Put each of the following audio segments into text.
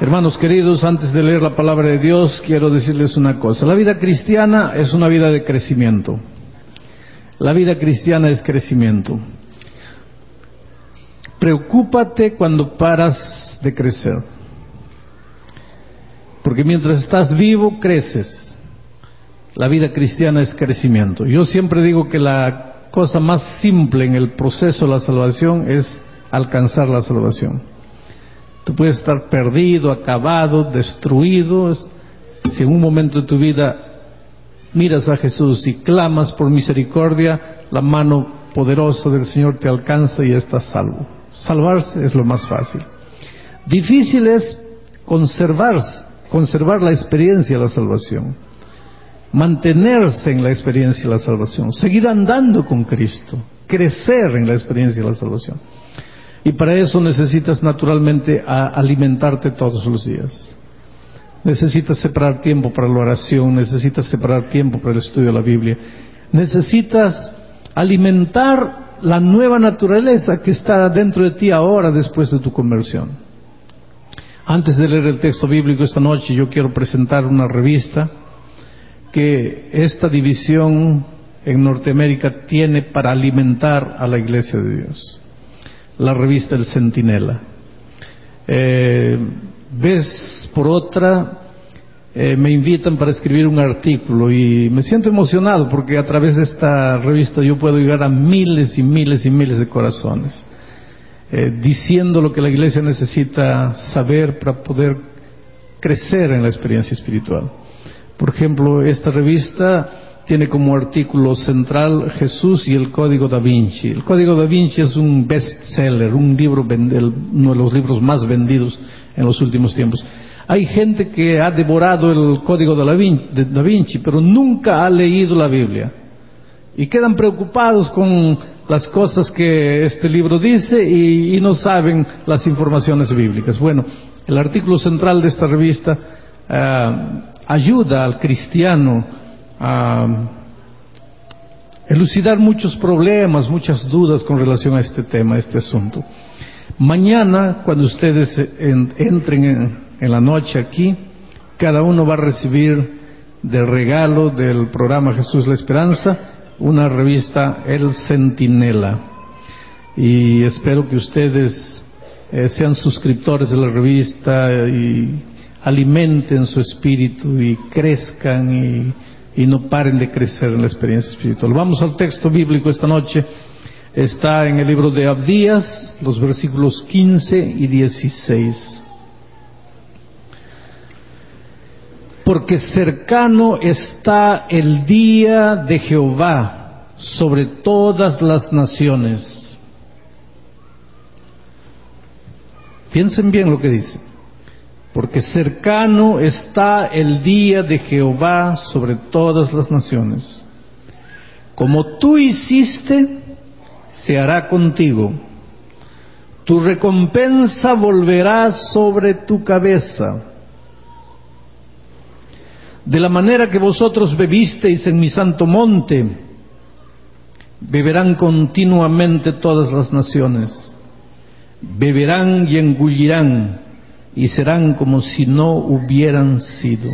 Hermanos queridos, antes de leer la palabra de Dios, quiero decirles una cosa. La vida cristiana es una vida de crecimiento. La vida cristiana es crecimiento. Preocúpate cuando paras de crecer. Porque mientras estás vivo, creces. La vida cristiana es crecimiento. Yo siempre digo que la cosa más simple en el proceso de la salvación es alcanzar la salvación. Tú puedes estar perdido, acabado, destruido. Si en un momento de tu vida miras a Jesús y clamas por misericordia, la mano poderosa del Señor te alcanza y estás salvo. Salvarse es lo más fácil. Difícil es conservarse, conservar la experiencia de la salvación. Mantenerse en la experiencia de la salvación. Seguir andando con Cristo. Crecer en la experiencia de la salvación. Y para eso necesitas naturalmente alimentarte todos los días. Necesitas separar tiempo para la oración, necesitas separar tiempo para el estudio de la Biblia. Necesitas alimentar la nueva naturaleza que está dentro de ti ahora después de tu conversión. Antes de leer el texto bíblico esta noche, yo quiero presentar una revista que esta división en Norteamérica tiene para alimentar a la iglesia de Dios la revista El Centinela. Eh, vez por otra eh, me invitan para escribir un artículo y me siento emocionado porque a través de esta revista yo puedo llegar a miles y miles y miles de corazones, eh, diciendo lo que la iglesia necesita saber para poder crecer en la experiencia espiritual. Por ejemplo, esta revista tiene como artículo central Jesús y el Código da Vinci. El Código da Vinci es un bestseller, un libro, uno de los libros más vendidos en los últimos tiempos. Hay gente que ha devorado el Código de da Vinci, pero nunca ha leído la Biblia. Y quedan preocupados con las cosas que este libro dice y, no saben las informaciones bíblicas. Bueno, el artículo central de esta revista ah, ayuda al cristiano a elucidar muchos problemas, muchas dudas con relación a este tema, a este asunto. Mañana, cuando ustedes entren en, la noche aquí, cada uno va a recibir de regalo del programa Jesús la Esperanza una revista El Centinela. Y espero que ustedes eh, sean suscriptores de la revista y alimenten su espíritu y crezcan y y no paren de crecer en la experiencia espiritual. Vamos al texto bíblico esta noche. Está en el libro de Abdías, los versículos 15 y 16. Porque cercano está el día de Jehová sobre todas las naciones. Piensen bien lo que dice porque cercano está el día de Jehová sobre todas las naciones. Como tú hiciste, se hará contigo. Tu recompensa volverá sobre tu cabeza. De la manera que vosotros bebisteis en mi santo monte, beberán continuamente todas las naciones. Beberán y engullirán y serán como si no hubieran sido.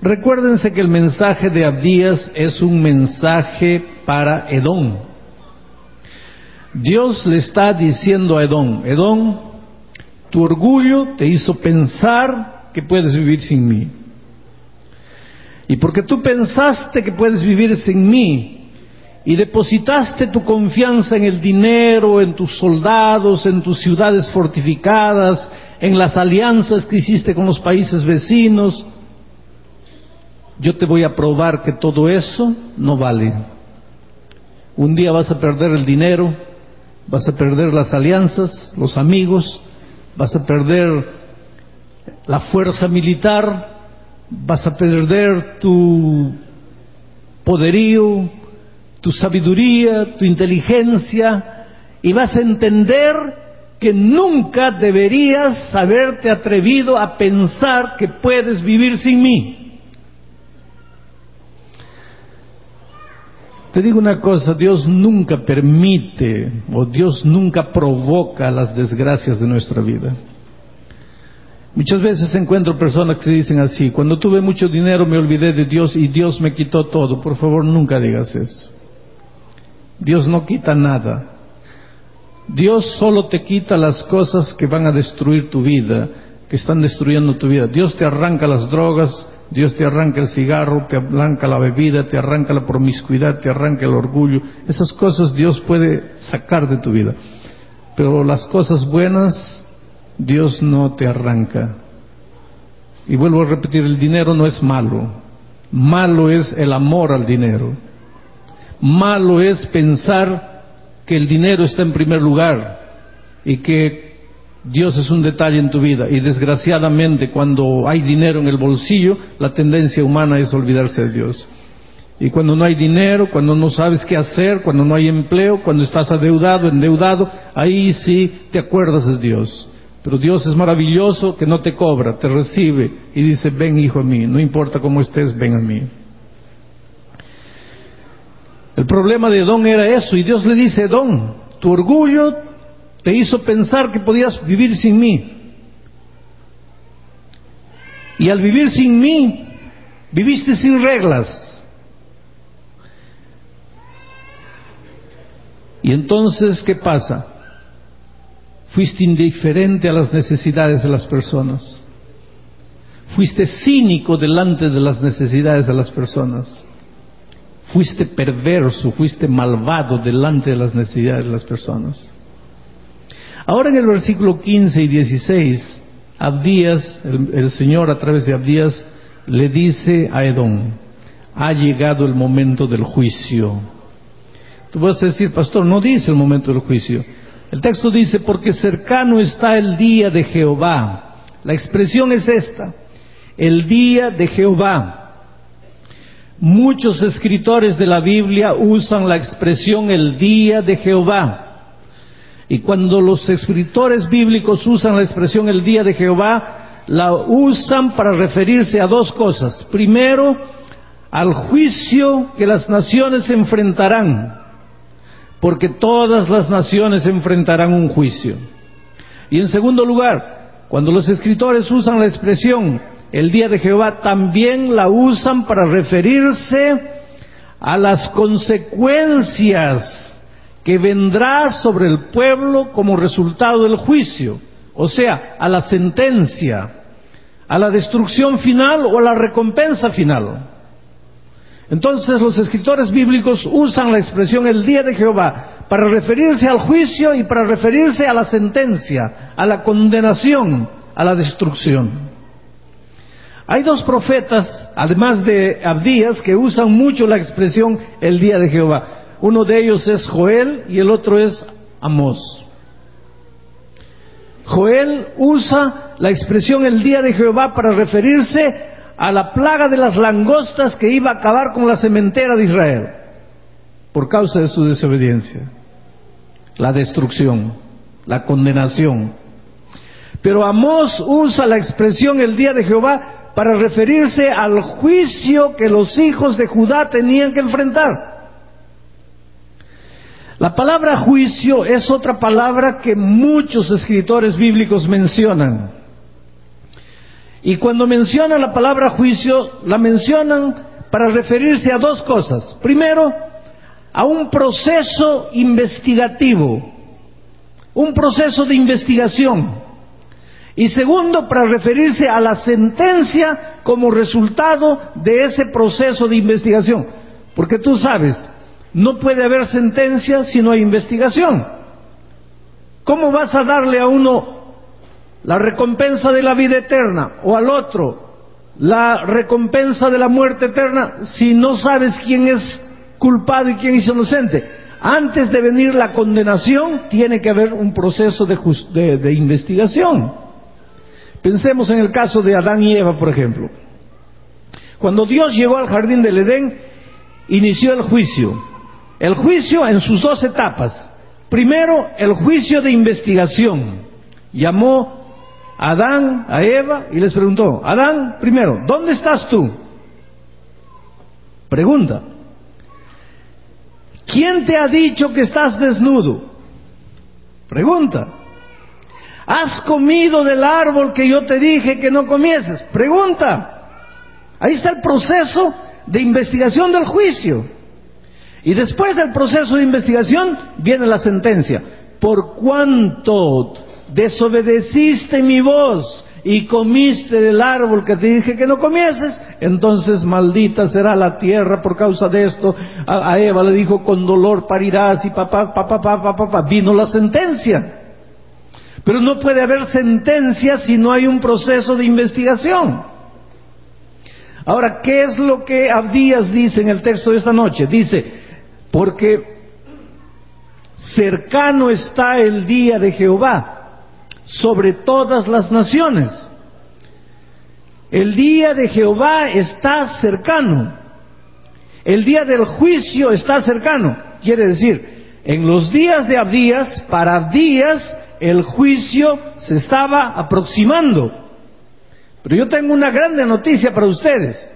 Recuérdense que el mensaje de Abdías es un mensaje para Edom. Dios le está diciendo a Edom, Edom, tu orgullo te hizo pensar que puedes vivir sin mí. Y porque tú pensaste que puedes vivir sin mí, y depositaste tu confianza en el dinero, en tus soldados, en tus ciudades fortificadas, en las alianzas que hiciste con los países vecinos, yo te voy a probar que todo eso no vale. Un día vas a perder el dinero, vas a perder las alianzas, los amigos, vas a perder la fuerza militar, vas a perder tu poderío, tu sabiduría, tu inteligencia, y vas a entender que nunca deberías haberte atrevido a pensar que puedes vivir sin mí. Te digo una cosa, Dios nunca permite o Dios nunca provoca las desgracias de nuestra vida. Muchas veces encuentro personas que dicen así, cuando tuve mucho dinero me olvidé de Dios y Dios me quitó todo. Por favor, nunca digas eso. Dios no quita nada. Dios solo te quita las cosas que van a destruir tu vida, que están destruyendo tu vida. Dios te arranca las drogas, Dios te arranca el cigarro, te arranca la bebida, te arranca la promiscuidad, te arranca el orgullo. Esas cosas Dios puede sacar de tu vida. Pero las cosas buenas Dios no te arranca. Y vuelvo a repetir, el dinero no es malo. Malo es el amor al dinero. Malo es pensar que el dinero está en primer lugar y que Dios es un detalle en tu vida. Y desgraciadamente cuando hay dinero en el bolsillo, la tendencia humana es olvidarse de Dios. Y cuando no hay dinero, cuando no sabes qué hacer, cuando no hay empleo, cuando estás adeudado, endeudado, ahí sí te acuerdas de Dios. Pero Dios es maravilloso que no te cobra, te recibe y dice, ven hijo a no importa cómo estés, ven a mí. El problema de Edom era eso y Dios le dice, Edom, tu orgullo te hizo pensar que podías vivir sin mí. Y al vivir sin mí, viviste sin reglas. Y entonces, ¿qué pasa? Fuiste indiferente a las necesidades de las personas. Fuiste cínico delante de las necesidades de las personas. Fuiste perverso, fuiste malvado delante de las necesidades de las personas. Ahora en el versículo 15 y 16, Abdías, el, Señor a través de Abdías, le dice a Edom, ha llegado el momento del juicio. Tú vas a decir, pastor, no dice el momento del juicio. El texto dice, porque cercano está el día de Jehová. La expresión es esta, el día de Jehová. Muchos escritores de la Biblia usan la expresión el día de Jehová. Y cuando los escritores bíblicos usan la expresión el día de Jehová, la usan para referirse a dos cosas. Primero, al juicio que las naciones enfrentarán porque todas las naciones enfrentarán un juicio. Y en segundo lugar, cuando los escritores usan la expresión el día de Jehová, también la usan para referirse a las consecuencias que vendrá sobre el pueblo como resultado del juicio, o sea, a la sentencia, a la destrucción final o a la recompensa final. Entonces los escritores bíblicos usan la expresión el día de Jehová para referirse al juicio y para referirse a la sentencia, a la condenación, a la destrucción. Hay dos profetas, además de Abdías, que usan mucho la expresión el día de Jehová. Uno de ellos es Joel y el otro es Amós. Joel usa la expresión el día de Jehová para referirse a la plaga de las langostas que iba a acabar con la cementera de Israel por causa de su desobediencia. La destrucción, la condenación. Pero Amós usa la expresión el día de Jehová para referirse al juicio que los hijos de Judá tenían que enfrentar. La palabra juicio es otra palabra que muchos escritores bíblicos mencionan. Y cuando menciona la palabra juicio, la mencionan para referirse a dos cosas. Primero, a un proceso investigativo, un proceso de investigación. Y segundo, para referirse a la sentencia como resultado de ese proceso de investigación. Porque tú sabes, no puede haber sentencia si no hay investigación. ¿Cómo vas a darle a uno la recompensa de la vida eterna o al otro la recompensa de la muerte eterna si no sabes quién es culpado y quién es inocente. Antes de venir la condenación tiene que haber un proceso de, de investigación. Pensemos en el caso de Adán y Eva, por ejemplo. Cuando Dios llegó al jardín del Edén, inició el juicio. El juicio en sus dos etapas. Primero, el juicio de investigación. Llamó Adán a Eva y les preguntó, Adán, primero, ¿dónde estás tú? Pregunta, ¿quién te ha dicho que estás desnudo? Pregunta, ¿Has comido del árbol que yo te dije que no comieses? Pregunta. Ahí está el proceso de investigación del juicio. Y después del proceso de investigación viene la sentencia. Por cuanto desobedeciste mi voz y comiste del árbol que te dije que no comieses, entonces maldita será la tierra por causa de esto. A, Eva le dijo, con dolor parirás y papá, papá, papá, papá, vino la sentencia. Pero no puede haber sentencia si no hay un proceso de investigación. Ahora, ¿qué es lo que Abdías dice en el texto de esta noche? Dice, porque cercano está el día de Jehová sobre todas las naciones. El día de Jehová está cercano. El día del juicio está cercano. Quiere decir, en los días de Abdías, para Abdías, el juicio se estaba aproximando. Pero yo tengo una grande noticia para ustedes.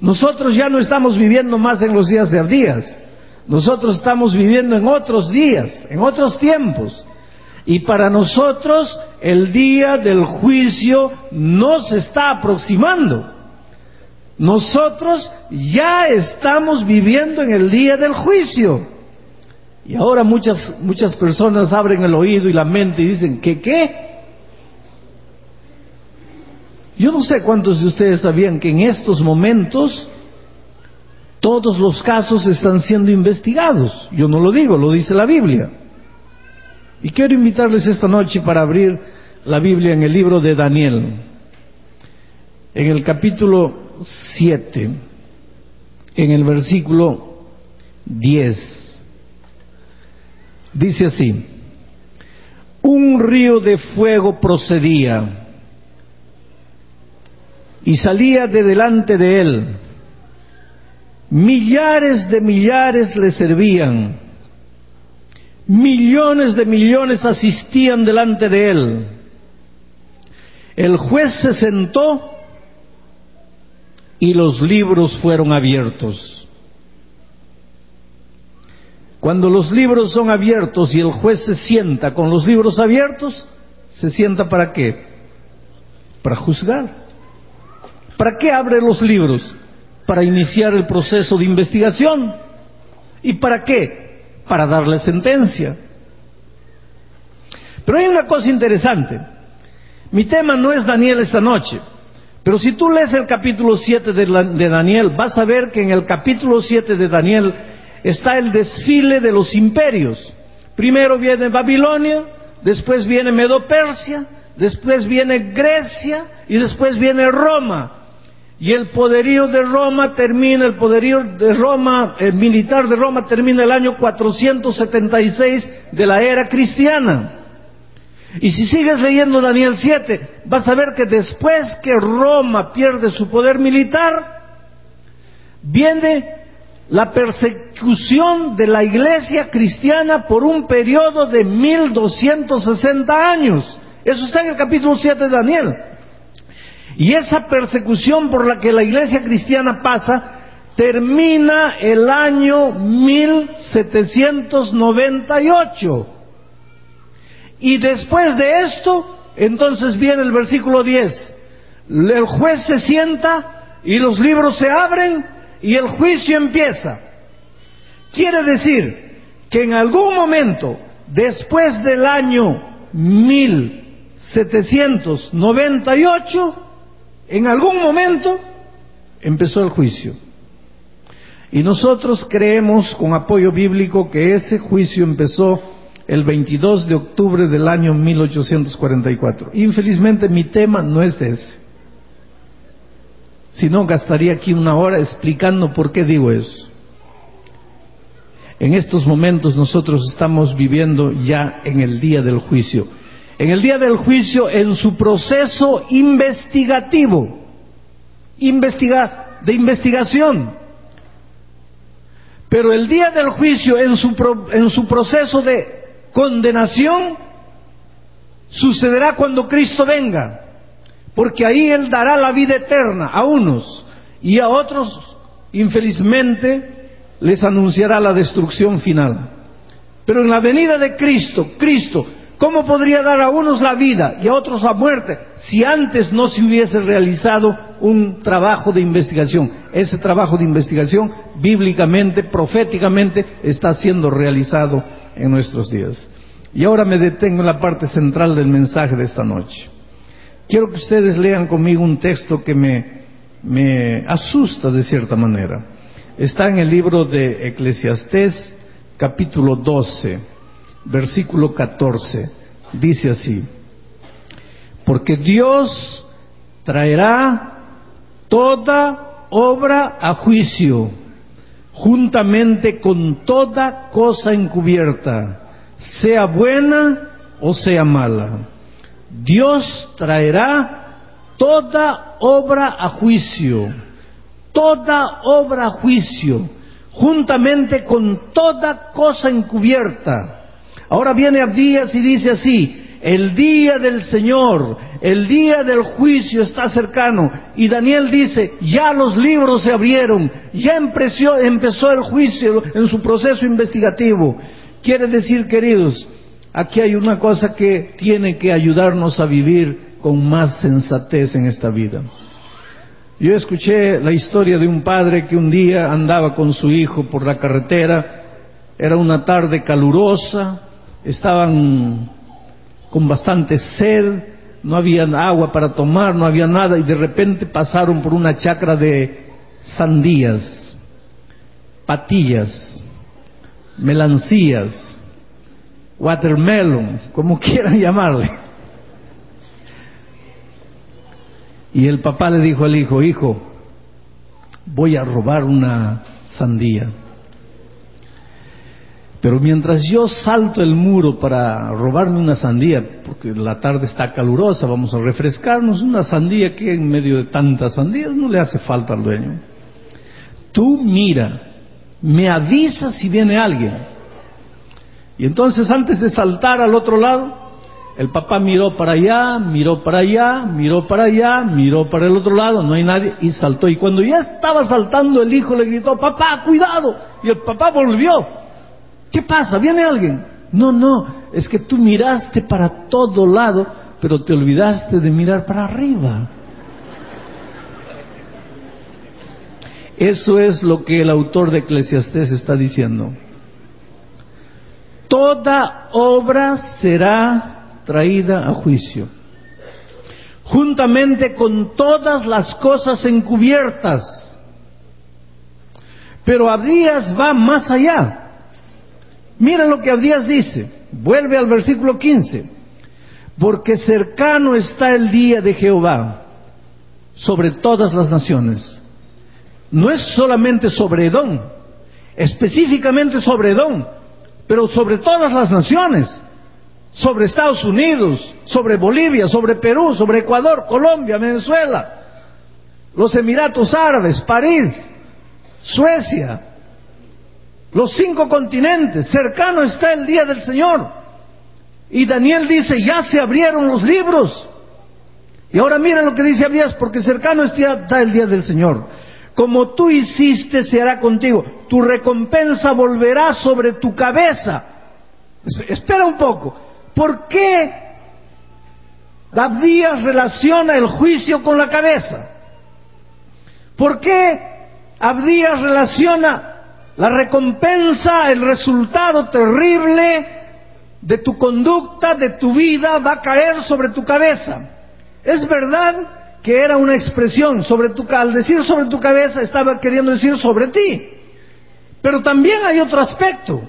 Nosotros ya no estamos viviendo más en los días de Abdías. Nosotros estamos viviendo en otros días, en otros tiempos. Y para nosotros el día del juicio no se está aproximando. Nosotros ya estamos viviendo en el día del juicio. Y ahora muchas, muchas personas abren el oído y la mente y dicen, ¿qué qué? Yo no sé cuántos de ustedes sabían que en estos momentos todos los casos están siendo investigados. Yo no lo digo, lo dice la Biblia. Y quiero invitarles esta noche para abrir la Biblia en el libro de Daniel, en el capítulo 7, en el versículo 10. Dice así, un río de fuego procedía y salía de delante de él Millares de millares le servían. Millones de millones asistían delante de él. El juez se sentó y los libros fueron abiertos. Cuando los libros son abiertos y el juez se sienta con los libros abiertos, ¿se sienta para qué? Para juzgar. ¿Para qué abre los libros? para iniciar el proceso de investigación. ¿Y para qué? Para darle sentencia. Pero hay una cosa interesante. Mi tema no es Daniel esta noche, pero si tú lees el capítulo 7 de, de Daniel, vas a ver que en el capítulo 7 de Daniel está el desfile de los imperios. Primero viene Babilonia, después viene Medo-Persia, después viene Grecia y después viene Roma. Y el poderío de Roma termina, el poderío de Roma, el militar de Roma termina el año 476 de la era cristiana. Y si sigues leyendo Daniel 7, vas a ver que después que Roma pierde su poder militar, viene la persecución de la iglesia cristiana por un periodo de 1260 años. Eso está en el capítulo 7 de Daniel. Y esa persecución por la que la iglesia cristiana pasa termina el año 1798. Y después de esto, entonces viene el versículo 10. El juez se sienta y los libros se abren y el juicio empieza. Quiere decir que en algún momento, después del año 1798, en algún momento empezó el juicio. Y nosotros creemos con apoyo bíblico que ese juicio empezó el 22 de octubre del año 1844. Infelizmente mi tema no es ese. Si no, gastaría aquí una hora explicando por qué digo eso. En estos momentos nosotros estamos viviendo ya en el día del juicio en el día del juicio en su proceso investigativo, investiga, de investigación. Pero el día del juicio en su, en su proceso de condenación sucederá cuando Cristo venga, porque ahí Él dará la vida eterna a unos y a otros, infelizmente, les anunciará la destrucción final. Pero en la venida de Cristo, Cristo ¿Cómo podría dar a unos la vida y a otros la muerte si antes no se hubiese realizado un trabajo de investigación? Ese trabajo de investigación bíblicamente, proféticamente, está siendo realizado en nuestros días. Y ahora me detengo en la parte central del mensaje de esta noche. Quiero que ustedes lean conmigo un texto que me, asusta de cierta manera. Está en el libro de Eclesiastés, capítulo 12 versículo 14, dice así, porque Dios traerá toda obra a juicio, juntamente con toda cosa encubierta, sea buena o sea mala. Dios traerá toda obra a juicio, toda obra a juicio, juntamente con toda cosa encubierta Ahora viene Abdías y dice así, el día del Señor, el día del juicio está cercano. Y Daniel dice, ya los libros se abrieron, ya empezó, empezó el juicio en su proceso investigativo. Quiere decir, queridos, aquí hay una cosa que tiene que ayudarnos a vivir con más sensatez en esta vida. Yo escuché la historia de un padre que un día andaba con su hijo por la carretera, era una tarde calurosa, estaban con bastante sed, no había agua para tomar, no había nada, y de repente pasaron por una chacra de sandías, patillas, melancías, watermelon, como quieran llamarle. Y el papá le dijo al hijo, hijo, voy a robar una sandía. Pero mientras yo salto el muro para robarme una sandía, porque la tarde está calurosa, vamos a refrescarnos, una sandía que en medio de tantas sandías no le hace falta al dueño. Tú mira, me avisas si viene alguien. Y entonces antes de saltar al otro lado, el papá miró para allá, miró para allá, miró para allá, miró para el otro lado, no hay nadie, y saltó. Y cuando ya estaba saltando, el hijo le gritó, papá, cuidado. Y el papá volvió. ¿Qué pasa? ¿Viene alguien? No, no, es que tú miraste para todo lado, pero te olvidaste de mirar para arriba. Eso es lo que el autor de Eclesiastés está diciendo. Toda obra será traída a juicio, juntamente con todas las cosas encubiertas. Pero Abdías va más allá. Mira lo que Abdías dice. Vuelve al versículo 15. Porque cercano está el día de Jehová sobre todas las naciones. No es solamente sobre Edom, específicamente sobre Edom, pero sobre todas las naciones. Sobre Estados Unidos, sobre Bolivia, sobre Perú, sobre Ecuador, Colombia, Venezuela, los Emiratos Árabes, París, Suecia, los cinco continentes, cercano está el día del Señor. Y Daniel dice, ya se abrieron los libros. Y ahora mira lo que dice Abías, porque cercano está el día del Señor. Como tú hiciste, se hará contigo. Tu recompensa volverá sobre tu cabeza. Espera un poco. ¿Por qué Abdías relaciona el juicio con la cabeza? ¿Por qué Abdías relaciona la recompensa, el resultado terrible de tu conducta, de tu vida, va a caer sobre tu cabeza. Es verdad que era una expresión sobre tu al decir sobre tu cabeza estaba queriendo decir sobre ti. Pero también hay otro aspecto.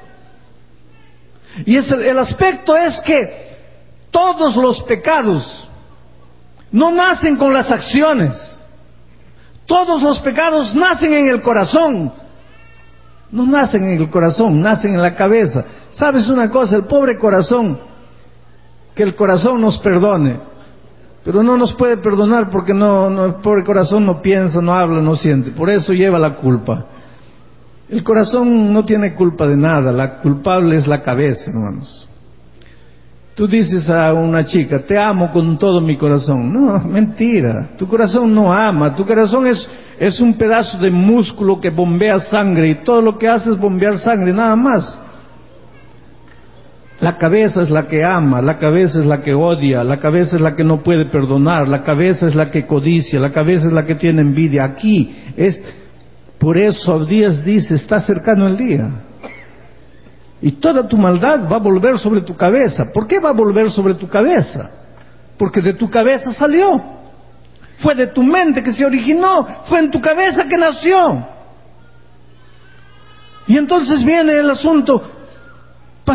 Y es el aspecto es que todos los pecados no nacen con las acciones. Todos los pecados nacen en el corazón, no nacen en el corazón, nacen en la cabeza. ¿Sabes una cosa? El pobre corazón, que el corazón nos perdone, pero no nos puede perdonar porque no, el pobre corazón no piensa, no habla, no siente. Por eso lleva la culpa. El corazón no tiene culpa de nada, la culpable es la cabeza, hermanos. Tú dices a una chica, te amo con todo mi corazón. No, mentira. Tu corazón no ama. Tu corazón es, es un pedazo de músculo que bombea sangre y todo lo que hace es bombear sangre, nada más. La cabeza es la que ama, la cabeza es la que odia, la cabeza es la que no puede perdonar, la cabeza es la que codicia, la cabeza es la que tiene envidia. Aquí es, por eso Abdías dice, está cercano el día. Y toda tu maldad va a volver sobre tu cabeza. ¿Por qué va a volver sobre tu cabeza? Porque de tu cabeza salió. Fue de tu mente que se originó, fue en tu cabeza que nació. Y entonces viene el asunto,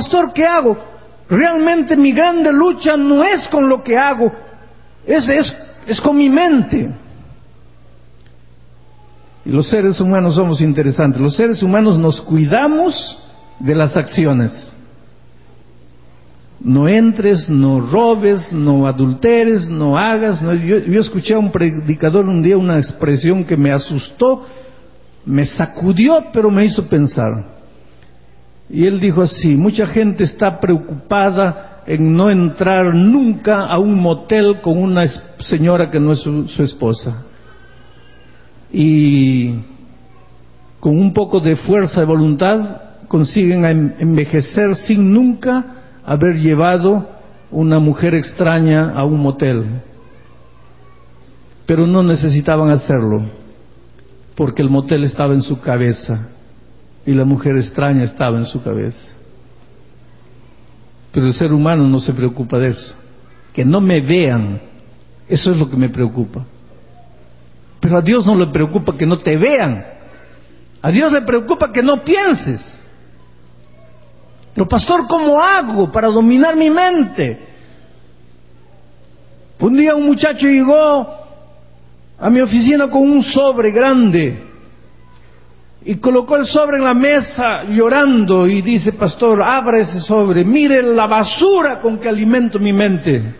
pastor, ¿qué hago? Realmente mi grande lucha no es con lo que hago, es, es, es con mi mente. Y los seres humanos somos interesantes. Los seres humanos nos cuidamos de las acciones. No entres, no robes, no adulteres, no hagas. Yo, yo, escuché a un predicador un día una expresión que me asustó, me sacudió, pero me hizo pensar. Y él dijo así, mucha gente está preocupada en no entrar nunca a un motel con una señora que no es su, esposa. Y con un poco de fuerza de voluntad consiguen envejecer sin nunca haber llevado una mujer extraña a un motel. Pero no necesitaban hacerlo, porque el motel estaba en su cabeza y la mujer extraña estaba en su cabeza. Pero el ser humano no se preocupa de eso. Que no me vean, eso es lo que me preocupa. Pero a Dios no le preocupa que no te vean. A Dios le preocupa que no pienses. Pero pastor, ¿cómo hago para dominar mi mente? Un día un muchacho llegó a mi oficina con un sobre grande y colocó el sobre en la mesa llorando y dice, pastor, abra ese sobre, mire la basura con que alimento mi mente.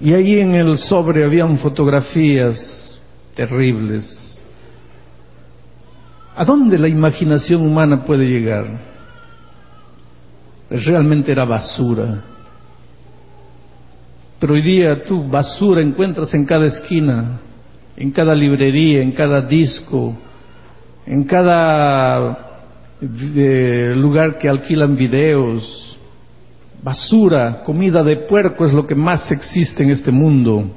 Y ahí en el sobre habían fotografías terribles. ¿A dónde la imaginación humana puede llegar? Realmente era basura. Pero hoy día tú basura encuentras en cada esquina en cada librería, en cada disco, en cada eh, lugar que alquilan videos, basura, comida de puerco es lo que más existe en este mundo.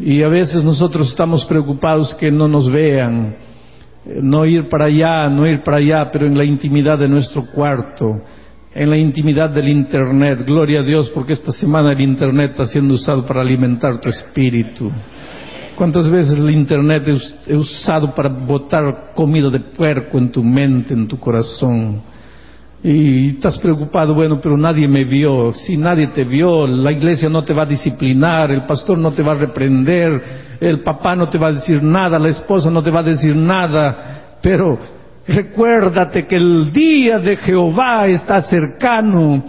Y a veces nosotros estamos preocupados que no nos vean, eh, no ir para allá, no ir para allá, pero en la intimidad de nuestro cuarto, en la intimidad del Internet. Gloria a Dios porque esta semana el Internet está siendo usado para alimentar tu espíritu. ¿Cuántas veces el Internet es, usado para botar comida de puerco en tu mente, en tu corazón? Y estás preocupado, bueno, pero nadie me vio. Si nadie te vio, la iglesia no te va a disciplinar, el pastor no te va a reprender, el papá no te va a decir nada, la esposa no te va a decir nada. Pero recuérdate que el día de Jehová está cercano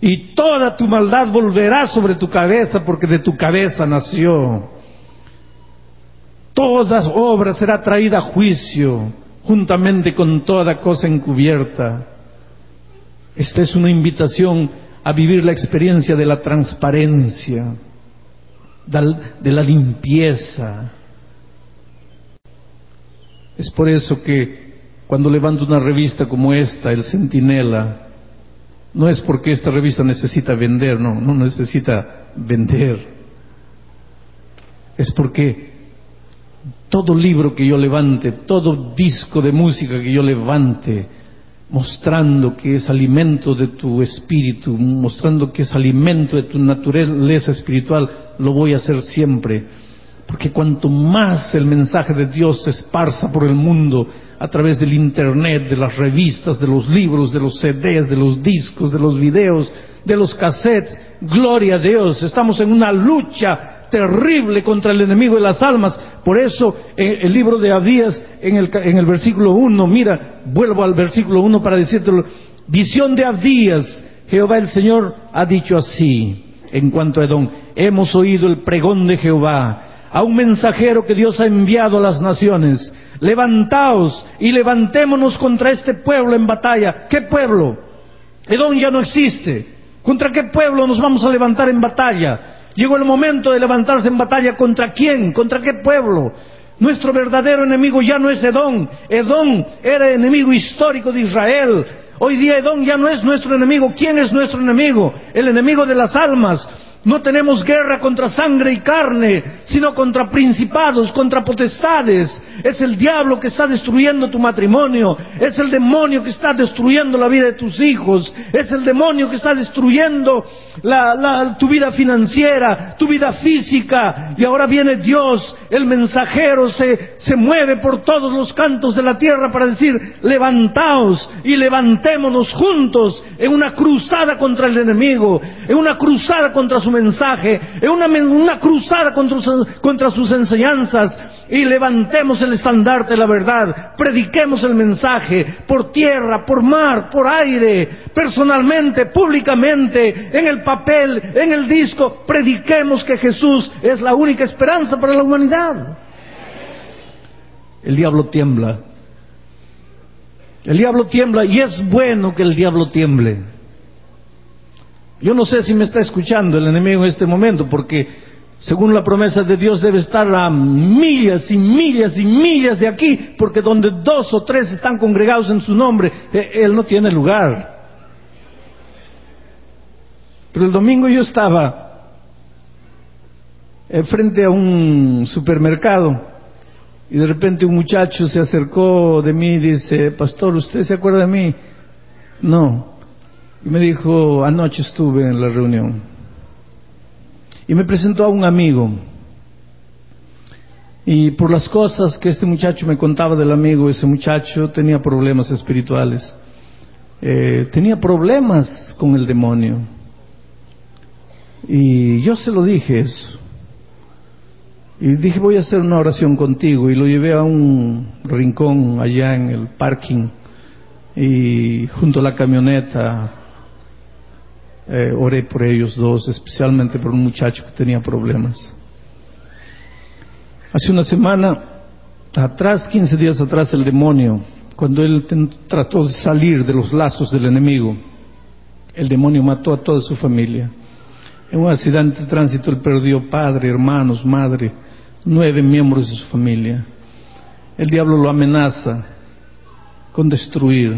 y toda tu maldad volverá sobre tu cabeza porque de tu cabeza nació. Todas obras será traída a juicio, juntamente con toda cosa encubierta. Esta es una invitación a vivir la experiencia de la transparencia, de la limpieza. Es por eso que cuando levanto una revista como esta, El Centinela, no es porque esta revista necesita vender, no, no necesita vender. Es porque todo libro que yo levante, todo disco de música que yo levante, mostrando que es alimento de tu espíritu, mostrando que es alimento de tu naturaleza espiritual, lo voy a hacer siempre. Porque cuanto más el mensaje de Dios se esparza por el mundo a través del Internet, de las revistas, de los libros, de los CDs, de los discos, de los videos, de los cassettes, gloria a Dios, estamos en una lucha terrible contra el enemigo de las almas. Por eso eh, el libro de Abdías en el, en el versículo 1, mira, vuelvo al versículo 1 para decírtelo, visión de Abdías, Jehová el Señor ha dicho así en cuanto a Edom, hemos oído el pregón de Jehová, a un mensajero que Dios ha enviado a las naciones, levantaos y levantémonos contra este pueblo en batalla. ¿Qué pueblo? Edom ya no existe. ¿Contra qué pueblo nos vamos a levantar en batalla? Llegó el momento de levantarse en batalla contra quién, contra qué pueblo. Nuestro verdadero enemigo ya no es Edom. Edom era enemigo histórico de Israel. Hoy día Edom ya no es nuestro enemigo. ¿Quién es nuestro enemigo? El enemigo de las almas. No tenemos guerra contra sangre y carne, sino contra principados, contra potestades. Es el diablo que está destruyendo tu matrimonio. Es el demonio que está destruyendo la vida de tus hijos. Es el demonio que está destruyendo tu vida financiera, tu vida física. Y ahora viene Dios, el mensajero se, se mueve por todos los cantos de la tierra para decir, levantaos y levantémonos juntos en una cruzada contra el enemigo, en una cruzada contra su mensaje, en una, una cruzada contra, contra sus enseñanzas y levantemos el estandarte de la verdad, prediquemos el mensaje por tierra, por mar, por aire, personalmente, públicamente, en el papel, en el disco, prediquemos que Jesús es la única esperanza para la humanidad. El diablo tiembla. El diablo tiembla y es bueno que el diablo tiemble. Yo no sé si me está escuchando el enemigo en este momento, porque según la promesa de Dios debe estar a millas y millas y millas de aquí, porque donde dos o tres están congregados en su nombre, eh, Él no tiene lugar. Pero el domingo yo estaba eh, frente a un supermercado y de repente un muchacho se acercó de mí y dice, Pastor, ¿usted se acuerda de mí? No, y me dijo, anoche estuve en la reunión. Y me presentó a un amigo. Y por las cosas que este muchacho me contaba del amigo, ese muchacho tenía problemas espirituales. Eh, tenía problemas con el demonio. Y yo se lo dije eso. Y dije, voy a hacer una oración contigo. Y lo llevé a un rincón allá en el parking. Y junto a la camioneta eh, oré por ellos dos, especialmente por un muchacho que tenía problemas. Hace una semana atrás, 15 días atrás, el demonio, cuando él trató de salir de los lazos del enemigo, el demonio mató a toda su familia. En un accidente de tránsito él perdió padre, hermanos, madre, nueve miembros de su familia. El diablo lo amenaza con destruir,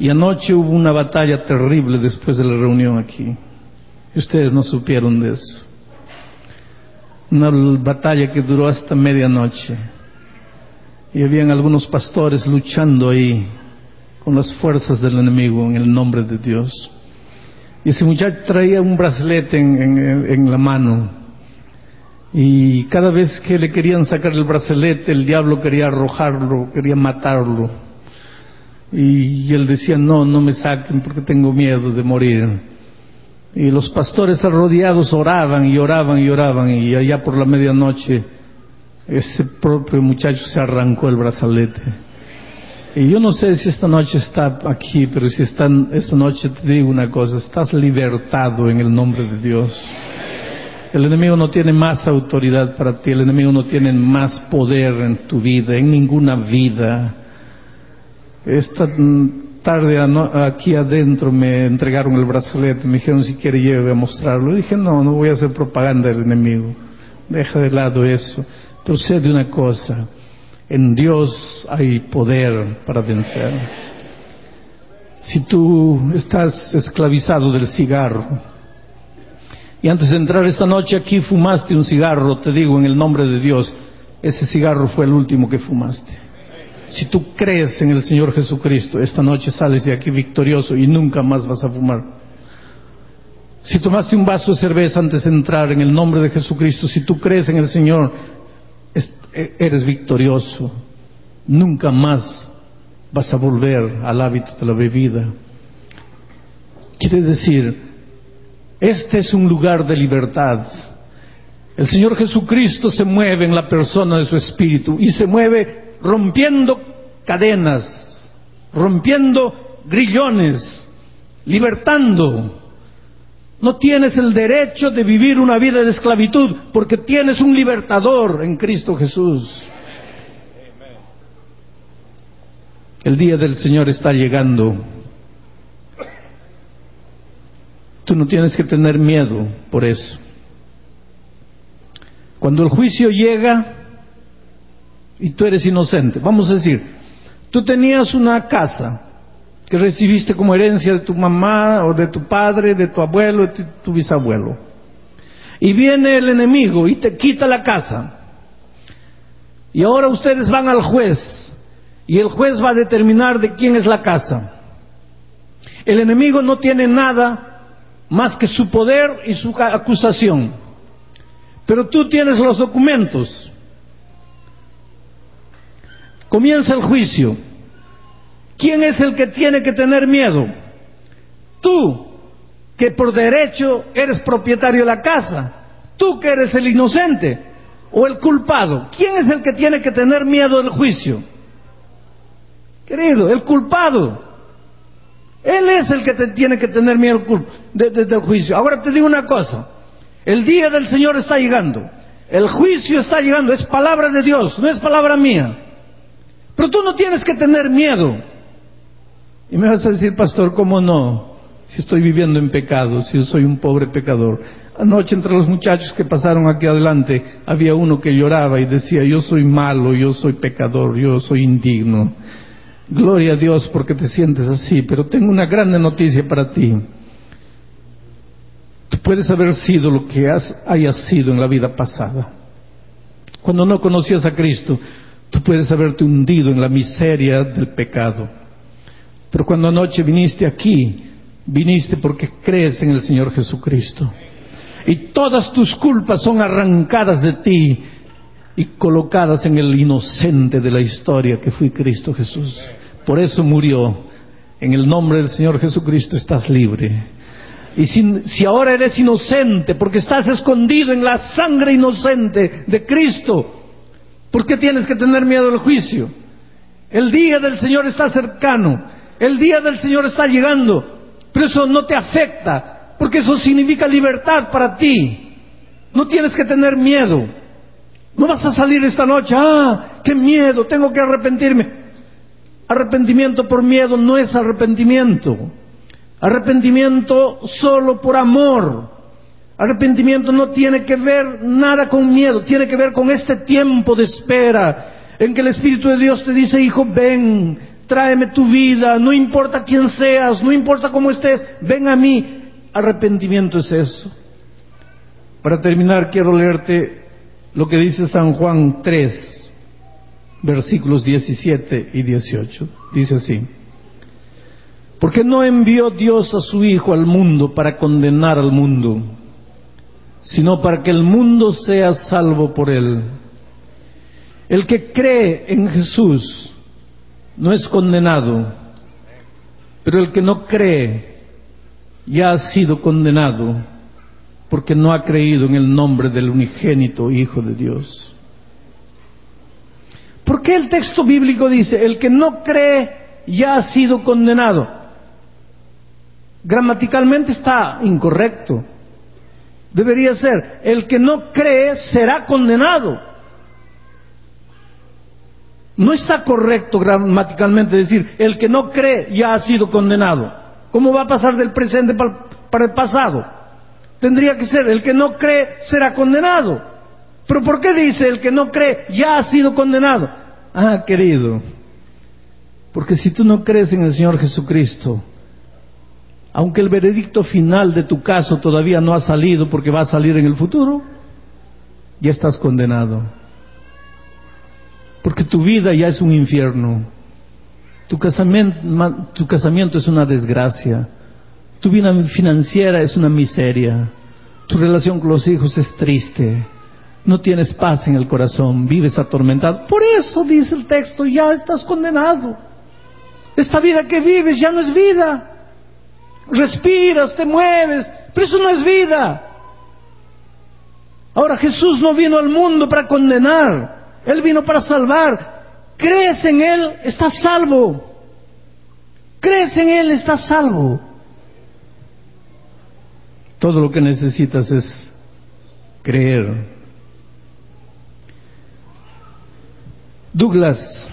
y anoche hubo una batalla terrible después de la reunión aquí. Ustedes no supieron de eso. Una batalla que duró hasta medianoche. Y habían algunos pastores luchando ahí con las fuerzas del enemigo en el nombre de Dios. Y ese muchacho traía un brazalete en, en la mano. Y cada vez que le querían sacar el brazalete, el diablo quería arrojarlo, quería matarlo. Y él decía, no, no me saquen porque tengo miedo de morir. Y los pastores arrodiados oraban y oraban y oraban y allá por la medianoche ese propio muchacho se arrancó el brazalete. Y yo no sé si esta noche está aquí, pero si está esta noche te digo una cosa, estás libertado en el nombre de Dios. El enemigo no tiene más autoridad para ti, el enemigo no tiene más poder en tu vida, en ninguna vida. Esta tarde aquí adentro me entregaron el brazalete, me dijeron si quiere lleve a mostrarlo. dije, no, no voy a hacer propaganda del enemigo. Deja de lado eso. Pero sé de una cosa, en Dios hay poder para vencer. Si tú estás esclavizado del cigarro y antes de entrar esta noche aquí fumaste un cigarro, te digo en el nombre de Dios, ese cigarro fue el último que fumaste. Si tú crees en el Señor Jesucristo, esta noche sales de aquí victorioso y nunca más vas a fumar. Si tomaste un vaso de cerveza antes de entrar en el nombre de Jesucristo, si tú crees en el Señor, e, eres victorioso. Nunca más vas a volver al hábito de la bebida. Quiere decir, este es un lugar de libertad. El Señor Jesucristo se mueve en la persona de su espíritu y se mueve rompiendo cadenas, rompiendo grillones, libertando. No tienes el derecho de vivir una vida de esclavitud porque tienes un libertador en Cristo Jesús. El día del Señor está llegando. Tú no tienes que tener miedo por eso. Cuando el juicio llega, y tú eres inocente. Vamos a decir, tú tenías una casa que recibiste como herencia de tu mamá o de tu padre, de tu abuelo, de tu, bisabuelo. Y viene el enemigo y te quita la casa. Y ahora ustedes van al juez y el juez va a determinar de quién es la casa. El enemigo no tiene nada más que su poder y su acusación. Pero tú tienes los documentos. Comienza el juicio. ¿Quién es el que tiene que tener miedo? Tú, que por derecho eres propietario de la casa. Tú que eres el inocente o el culpado. ¿Quién es el que tiene que tener miedo del juicio? Querido, el culpado. Él es el que te tiene que tener miedo del juicio. Ahora te digo una cosa. El día del Señor está llegando. El juicio está llegando. Es palabra de Dios, no es palabra mía. Pero tú no tienes que tener miedo. Y me vas a decir, pastor, ¿cómo no? Si estoy viviendo en pecado, si yo soy un pobre pecador. Anoche entre los muchachos que pasaron aquí adelante había uno que lloraba y decía, yo soy malo, yo soy pecador, yo soy indigno. Gloria a Dios porque te sientes así, pero tengo una grande noticia para ti. Tú puedes haber sido lo que has, hayas sido en la vida pasada. Cuando no conocías a Cristo, tú puedes haberte hundido en la miseria del pecado. Pero cuando anoche viniste aquí, viniste porque crees en el Señor Jesucristo. Y todas tus culpas son arrancadas de ti y colocadas en el inocente de la historia que fue Cristo Jesús. Por eso murió. En el nombre del Señor Jesucristo estás libre. Y si, si, ahora eres inocente, porque estás escondido en la sangre inocente de Cristo, ¿por qué tienes que tener miedo del juicio? El día del Señor está cercano. El día del Señor está llegando, pero eso no te afecta, porque eso significa libertad para ti. No tienes que tener miedo. No vas a salir esta noche, ah, qué miedo, tengo que arrepentirme. Arrepentimiento por miedo no es arrepentimiento. Arrepentimiento solo por amor. Arrepentimiento no tiene que ver nada con miedo, tiene que ver con este tiempo de espera en que el Espíritu de Dios te dice, hijo, ven, tráeme tu vida, no importa quién seas, no importa cómo estés, ven a mí. Arrepentimiento es eso. Para terminar, quiero leerte lo que dice San Juan 3, versículos 17 y 18. Dice así, porque no envió Dios a su Hijo al mundo para condenar al mundo, sino para que el mundo sea salvo por él. El que cree en Jesús no es condenado, pero el que no cree ya ha sido condenado porque no ha creído en el nombre del unigénito Hijo de Dios. ¿Por qué el texto bíblico dice, el que no cree ya ha sido condenado? Gramaticalmente está incorrecto. Debería ser, el que no cree será condenado. No está correcto gramaticalmente decir, el que no cree ya ha sido condenado. ¿Cómo va a pasar del presente para el pasado? Tendría que ser, el que no cree será condenado. Pero ¿por qué dice el que no cree ya ha sido condenado? Ah, querido, porque si tú no crees en el Señor Jesucristo, aunque el veredicto final de tu caso todavía no ha salido porque va a salir en el futuro, ya estás condenado. Porque tu vida ya es un infierno. Tu casamiento, es una desgracia. Tu vida financiera es una miseria. Tu relación con los hijos es triste. No tienes paz en el corazón. Vives atormentado. Por eso dice el texto, ya estás condenado. Esta vida que vives ya no es vida. Respiras, te mueves, pero eso no es vida. Ahora Jesús no vino al mundo para condenar. Él vino para salvar. Crees en Él, estás salvo. Crees en Él, estás salvo. Todo lo que necesitas es creer. Douglas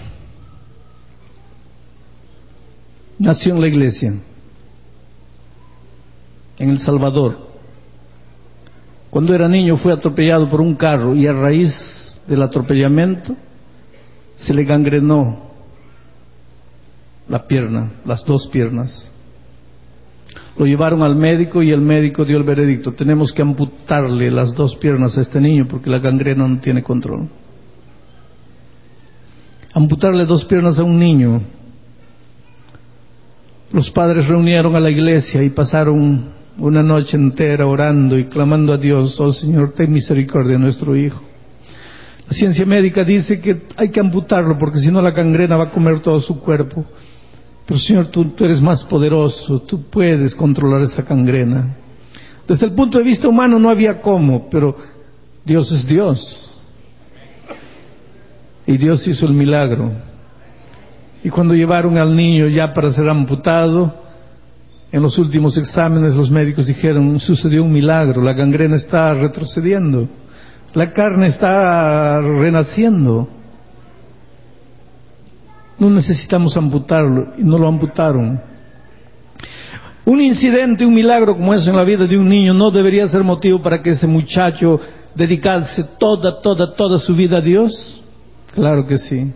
nació en la iglesia, en El Salvador. Cuando era niño fue atropellado por un carro y a raíz del atropellamiento, se le gangrenó la pierna, las dos piernas. Lo llevaron al médico y el médico dio el veredicto. Tenemos que amputarle las dos piernas a este niño porque la gangrena no tiene control. Amputarle dos piernas a un niño. Los padres reunieron a la iglesia y pasaron una noche entera orando y clamando a Dios, oh Señor, ten misericordia de nuestro hijo. La ciencia médica dice que hay que amputarlo porque si no la gangrena va a comer todo su cuerpo. Pero Señor, tú, eres más poderoso, tú puedes controlar esa gangrena. Desde el punto de vista humano no había cómo, pero Dios es Dios. Y Dios hizo el milagro. Y cuando llevaron al niño ya para ser amputado, en los últimos exámenes los médicos dijeron, sucedió un milagro, la gangrena está retrocediendo, la carne está renaciendo. No necesitamos amputarlo y no lo amputaron. Un incidente, un milagro como eso en la vida de un niño no debería ser motivo para que ese muchacho dedicase toda, toda, toda su vida a Dios. Claro que sí.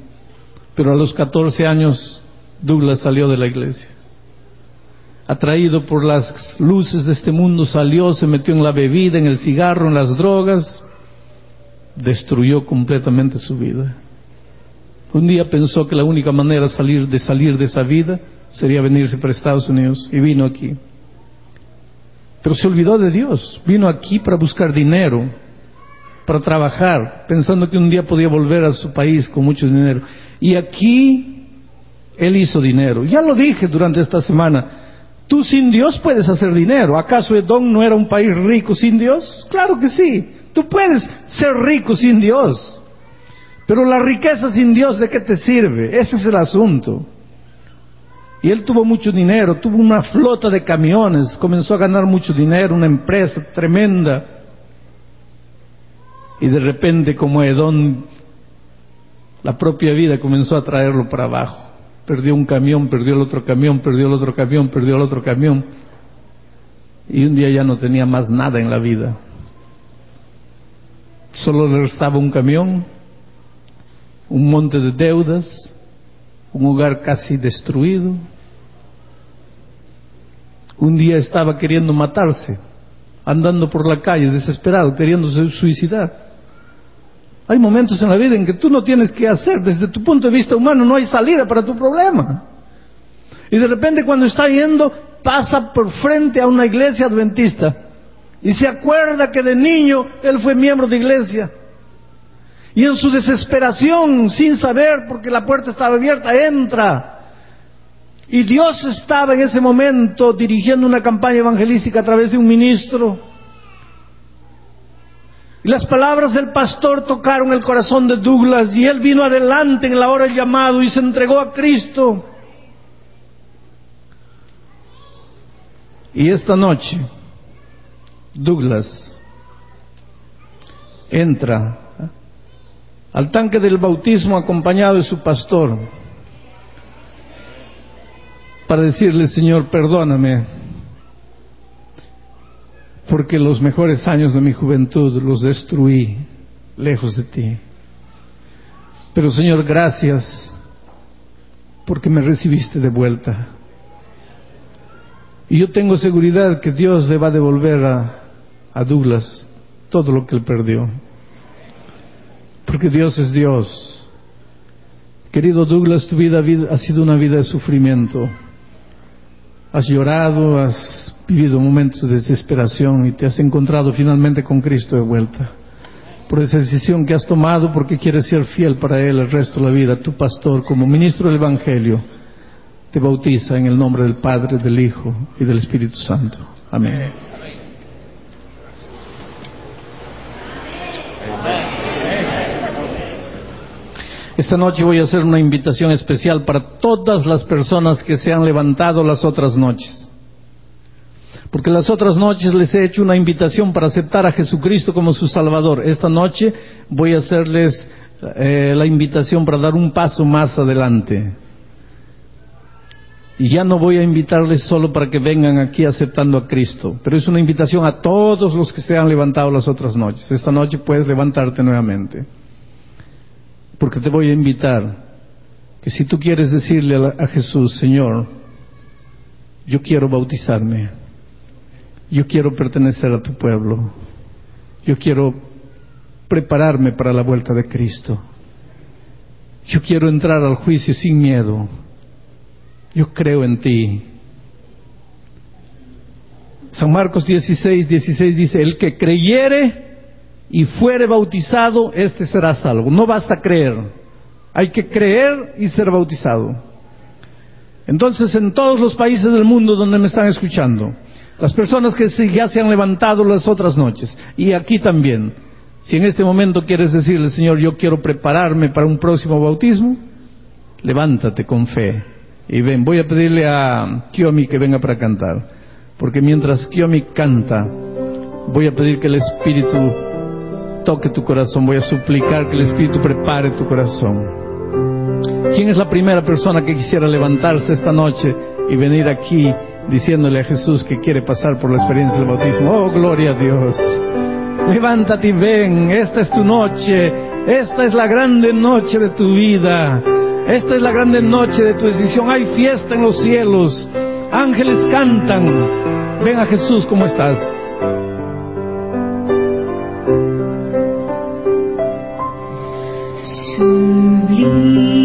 Pero a los 14 años Douglas salió de la iglesia. Atraído por las luces de este mundo, salió, se metió en la bebida, en el cigarro, en las drogas, destruyó completamente su vida. Un día pensó que la única manera salir, de salir de esa vida sería venirse para Estados Unidos y vino aquí. Pero se olvidó de Dios, vino aquí para buscar dinero, para trabajar, pensando que un día podía volver a su país con mucho dinero. Y aquí él hizo dinero. Ya lo dije durante esta semana, tú sin Dios puedes hacer dinero. ¿Acaso Edom no era un país rico sin Dios? Claro que sí, tú puedes ser rico sin Dios. Pero la riqueza sin Dios, ¿de qué te sirve? Ese es el asunto. Y él tuvo mucho dinero, tuvo una flota de camiones, comenzó a ganar mucho dinero, una empresa tremenda. Y de repente, como Edón, la propia vida comenzó a traerlo para abajo. Perdió un camión, perdió el otro camión, perdió el otro camión, perdió el otro camión. Y un día ya no tenía más nada en la vida. Solo le restaba un camión un monte de deudas, un hogar casi destruido. Un día estaba queriendo matarse, andando por la calle desesperado, queriendo suicidar. Hay momentos en la vida en que tú no tienes que hacer, desde tu punto de vista humano no hay salida para tu problema. Y de repente cuando está yendo pasa por frente a una iglesia adventista y se acuerda que de niño él fue miembro de iglesia y en su desesperación, sin saber, porque la puerta estaba abierta, entra. Y Dios estaba en ese momento dirigiendo una campaña evangelística a través de un ministro. Y las palabras del pastor tocaron el corazón de Douglas y él vino adelante en la hora del llamado y se entregó a Cristo. Y esta noche, Douglas entra al tanque del bautismo acompañado de su pastor para decirle, Señor, perdóname, porque los mejores años de mi juventud los destruí lejos de ti. Pero Señor, gracias porque me recibiste de vuelta. Y yo tengo seguridad que Dios le va a devolver a, a Douglas todo lo que él perdió porque Dios es Dios. Querido Douglas, tu vida ha sido una vida de sufrimiento. Has llorado, has vivido momentos de desesperación y te has encontrado finalmente con Cristo de vuelta. Por esa decisión que has tomado porque quieres ser fiel para Él el resto de la vida, tu pastor como ministro del Evangelio te bautiza en el nombre del Padre, del Hijo y del Espíritu Santo. Amén. Esta noche voy a hacer una invitación especial para todas las personas que se han levantado las otras noches. Porque las otras noches les he hecho una invitación para aceptar a Jesucristo como su Salvador. Esta noche voy a hacerles eh, la invitación para dar un paso más adelante. Y ya no voy a invitarles solo para que vengan aquí aceptando a Cristo, pero es una invitación a todos los que se han levantado las otras noches. Esta noche puedes levantarte nuevamente porque te voy a invitar que si tú quieres decirle a, a Jesús, Señor, yo quiero bautizarme, yo quiero pertenecer a tu pueblo, yo quiero prepararme para la vuelta de Cristo, yo quiero entrar al juicio sin miedo, yo creo en ti. San Marcos 16, 16 dice, el que creyere y fuere bautizado, este será salvo. No basta creer, hay que creer y ser bautizado. Entonces, en todos los países del mundo donde me están escuchando, las personas que ya se han levantado las otras noches, y aquí también, si en este momento quieres decirle, Señor, yo quiero prepararme para un próximo bautismo, levántate con fe y ven. Voy a pedirle a Kiomi que venga para cantar, porque mientras Kiomi canta, voy a pedir que el Espíritu toque tu corazón, voy a suplicar que el Espíritu prepare tu corazón. ¿Quién es la primera persona que quisiera levantarse esta noche y venir aquí diciéndole a Jesús que quiere pasar por la experiencia del bautismo? Oh, gloria a Dios. Levántate y ven, esta es tu noche, esta es la grande noche de tu vida, esta es la grande noche de tu decisión. Hay fiesta en los cielos, ángeles cantan. Ven a Jesús, ¿cómo estás? S'oublie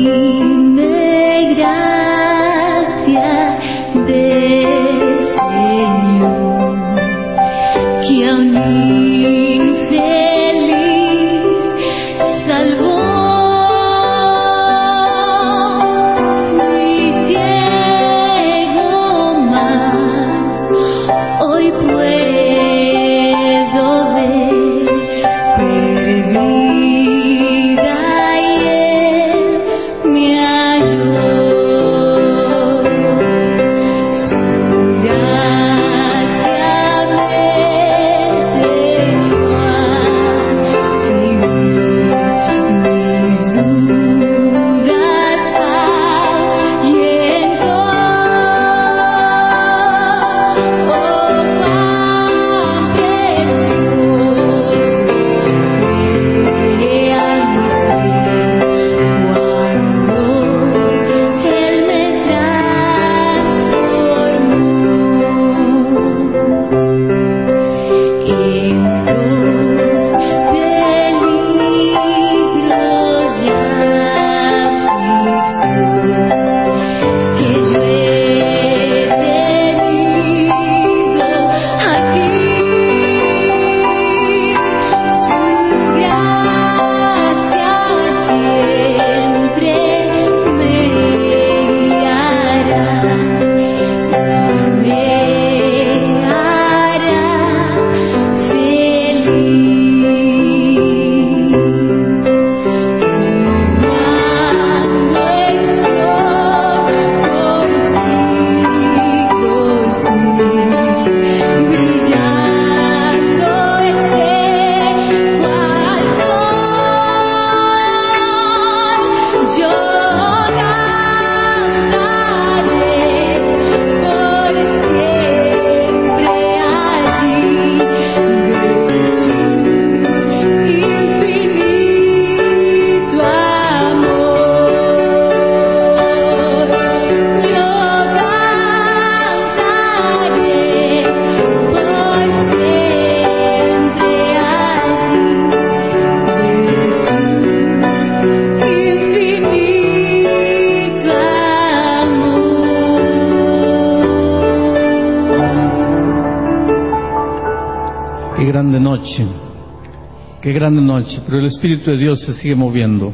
qué grande noche, pero el Espíritu de Dios se sigue moviendo.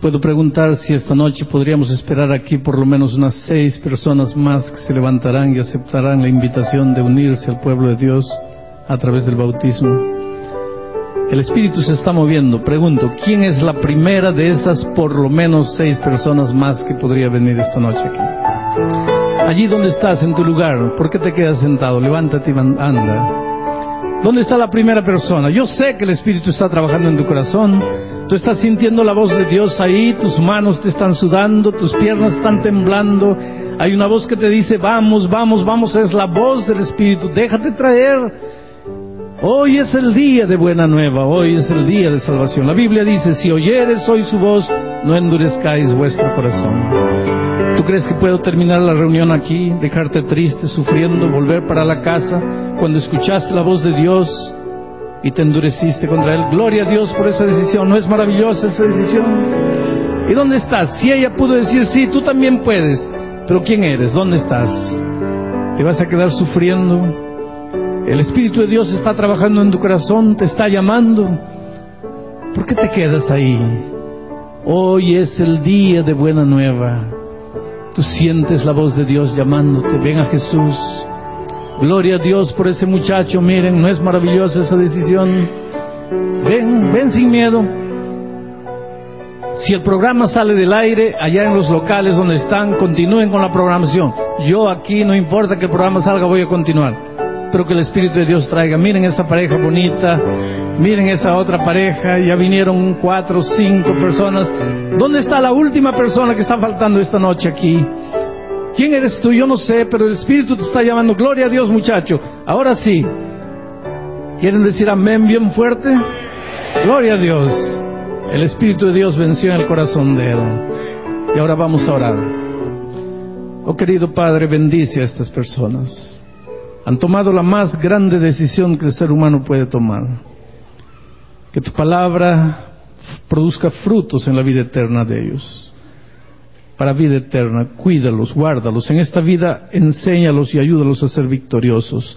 Puedo preguntar si esta noche podríamos esperar aquí por lo menos unas seis personas más que se levantarán y aceptarán la invitación de unirse al pueblo de Dios a través del bautismo. El Espíritu se está moviendo. Pregunto, ¿quién es la primera de esas por lo menos seis personas más que podría venir esta noche aquí? Allí donde estás, en tu lugar, ¿por qué te quedas sentado? Levántate y anda. ¿Dónde está la primera persona? Yo sé que el Espíritu está trabajando en tu corazón. Tú estás sintiendo la voz de Dios ahí, tus manos te están sudando, tus piernas están temblando. Hay una voz que te dice, vamos, vamos, vamos. Es la voz del Espíritu. Déjate traer. Hoy es el día de buena nueva, hoy es el día de salvación. La Biblia dice, si oyeres hoy su voz, no endurezcáis vuestro corazón. ¿Tú crees que puedo terminar la reunión aquí, dejarte triste, sufriendo, volver para la casa cuando escuchaste la voz de Dios y te endureciste contra Él? Gloria a Dios por esa decisión. ¿No es maravillosa esa decisión? ¿Y dónde estás? Si ella pudo decir, sí, tú también puedes, pero ¿quién eres? ¿Dónde estás? ¿Te vas a quedar sufriendo? El Espíritu de Dios está trabajando en tu corazón, te está llamando. ¿Por qué te quedas ahí? Hoy es el día de buena nueva. Tú sientes la voz de Dios llamándote, ven a Jesús. Gloria a Dios por ese muchacho, miren, ¿no es maravillosa esa decisión? Ven, ven sin miedo. Si el programa sale del aire, allá en los locales donde están, continúen con la programación. Yo aquí, no importa que el programa salga, voy a continuar pero que el Espíritu de Dios traiga. Miren esa pareja bonita, miren esa otra pareja, ya vinieron cuatro, cinco personas. ¿Dónde está la última persona que está faltando esta noche aquí? ¿Quién eres tú? Yo no sé, pero el Espíritu te está llamando. Gloria a Dios, muchacho. Ahora sí. ¿Quieren decir amén bien fuerte? Gloria a Dios. El Espíritu de Dios venció en el corazón de él. Y ahora vamos a orar. Oh querido Padre, bendice a estas personas han tomado la más grande decisión que el ser humano puede tomar. Que tu palabra produzca frutos en la vida eterna de ellos. Para vida eterna, cuídalos, guárdalos. En esta vida, enséñalos y ayúdalos a ser victoriosos.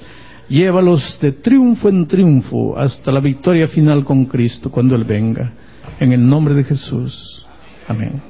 Llévalos de triunfo en triunfo hasta la victoria final con Cristo cuando Él venga. En el nombre de Jesús. Amén.